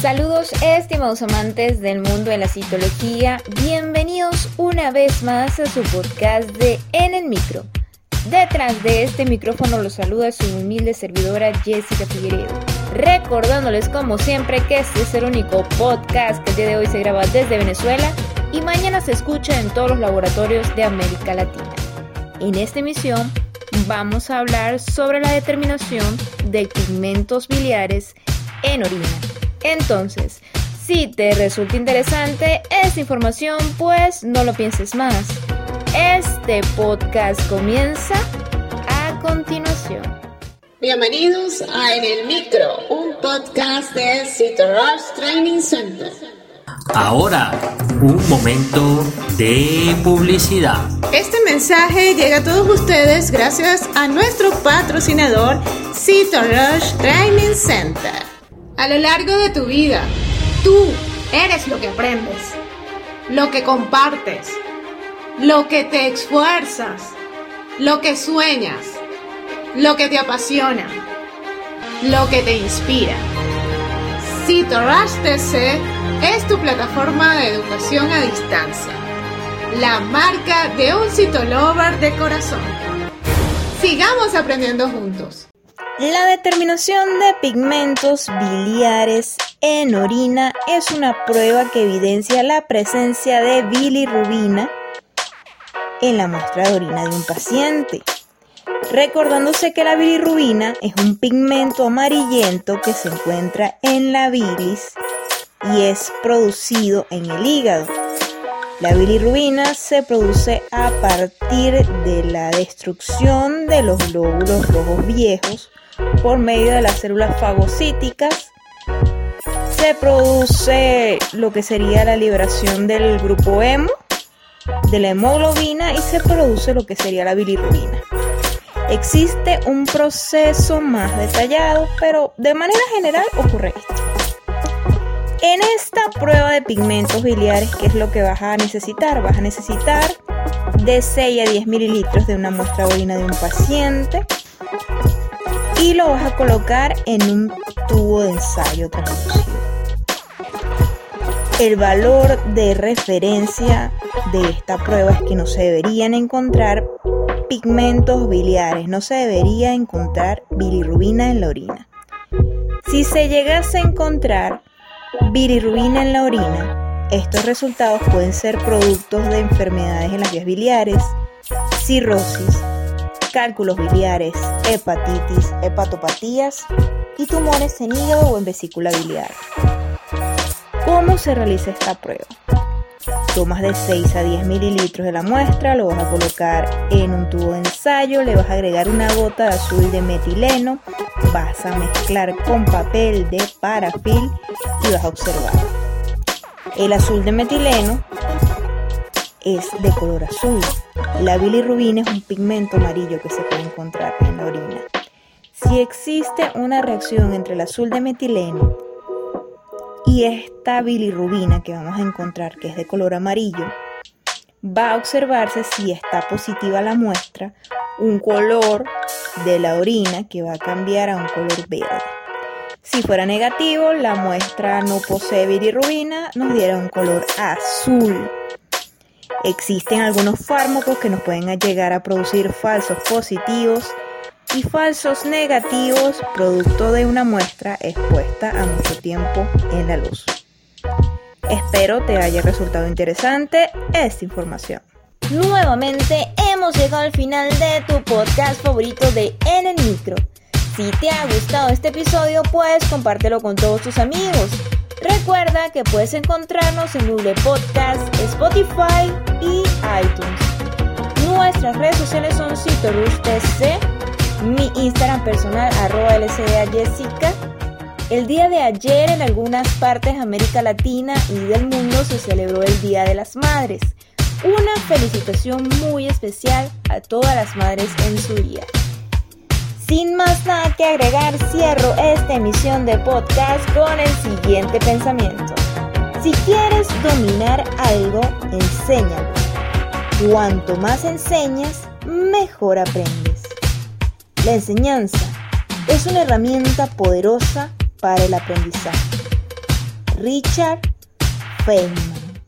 Saludos estimados amantes del mundo de la citología, bienvenidos una vez más a su podcast de En el Micro. Detrás de este micrófono los saluda su humilde servidora Jessica Figueredo, recordándoles como siempre que este es el único podcast que el día de hoy se graba desde Venezuela y mañana se escucha en todos los laboratorios de América Latina. En esta emisión vamos a hablar sobre la determinación de pigmentos biliares en orina. Entonces, si te resulta interesante esta información, pues no lo pienses más. Este podcast comienza a continuación. Bienvenidos a En el Micro, un podcast de Rush Training Center. Ahora, un momento de publicidad. Este mensaje llega a todos ustedes gracias a nuestro patrocinador Rush Training Center. A lo largo de tu vida, tú eres lo que aprendes, lo que compartes, lo que te esfuerzas, lo que sueñas, lo que te apasiona, lo que te inspira. CITORASH TC es tu plataforma de educación a distancia, la marca de un citolover de corazón. Sigamos aprendiendo juntos. La determinación de pigmentos biliares en orina es una prueba que evidencia la presencia de bilirrubina en la muestra de orina de un paciente. Recordándose que la bilirrubina es un pigmento amarillento que se encuentra en la bilis y es producido en el hígado. La bilirrubina se produce a partir de la destrucción de los glóbulos rojos viejos por medio de las células fagocíticas. Se produce lo que sería la liberación del grupo hemo, de la hemoglobina y se produce lo que sería la bilirrubina. Existe un proceso más detallado, pero de manera general ocurre esto. En esta prueba de pigmentos biliares, ¿qué es lo que vas a necesitar? Vas a necesitar de 6 a 10 mililitros de una muestra de orina de un paciente y lo vas a colocar en un tubo de ensayo translucido. El valor de referencia de esta prueba es que no se deberían encontrar pigmentos biliares, no se debería encontrar bilirrubina en la orina. Si se llegase a encontrar bilirrubina en la orina, estos resultados pueden ser productos de enfermedades en las vías biliares, cirrosis, cálculos biliares, hepatitis, hepatopatías y tumores en hígado o en vesícula biliar. ¿Cómo se realiza esta prueba? Tomas de 6 a 10 mililitros de la muestra, lo vas a colocar en un tubo de ensayo, le vas a agregar una gota de azul de metileno, vas a mezclar con papel de parafil y vas a observar. El azul de metileno es de color azul. La bilirrubina es un pigmento amarillo que se puede encontrar en la orina. Si existe una reacción entre el azul de metileno y esta bilirrubina que vamos a encontrar que es de color amarillo, va a observarse si está positiva la muestra, un color de la orina que va a cambiar a un color verde. Si fuera negativo, la muestra no posee bilirrubina, nos diera un color azul. Existen algunos fármacos que nos pueden llegar a producir falsos positivos y falsos negativos producto de una muestra expuesta a mucho tiempo en la luz. Espero te haya resultado interesante esta información. Nuevamente hemos llegado al final de tu podcast favorito de En el Micro. Si te ha gustado este episodio, pues compártelo con todos tus amigos. Recuerda que puedes encontrarnos en Google Podcast, Spotify y iTunes. Nuestras redes sociales son CitoRushTC, mi Instagram personal arroba Jessica. El día de ayer en algunas partes de América Latina y del mundo se celebró el Día de las Madres. Una felicitación muy especial a todas las madres en su día. Sin más nada que agregar, cierro esta emisión de podcast con el siguiente pensamiento. Si quieres dominar algo, enséñalo. Cuanto más enseñas, mejor aprendes. La enseñanza es una herramienta poderosa para el aprendizaje. Richard Feynman.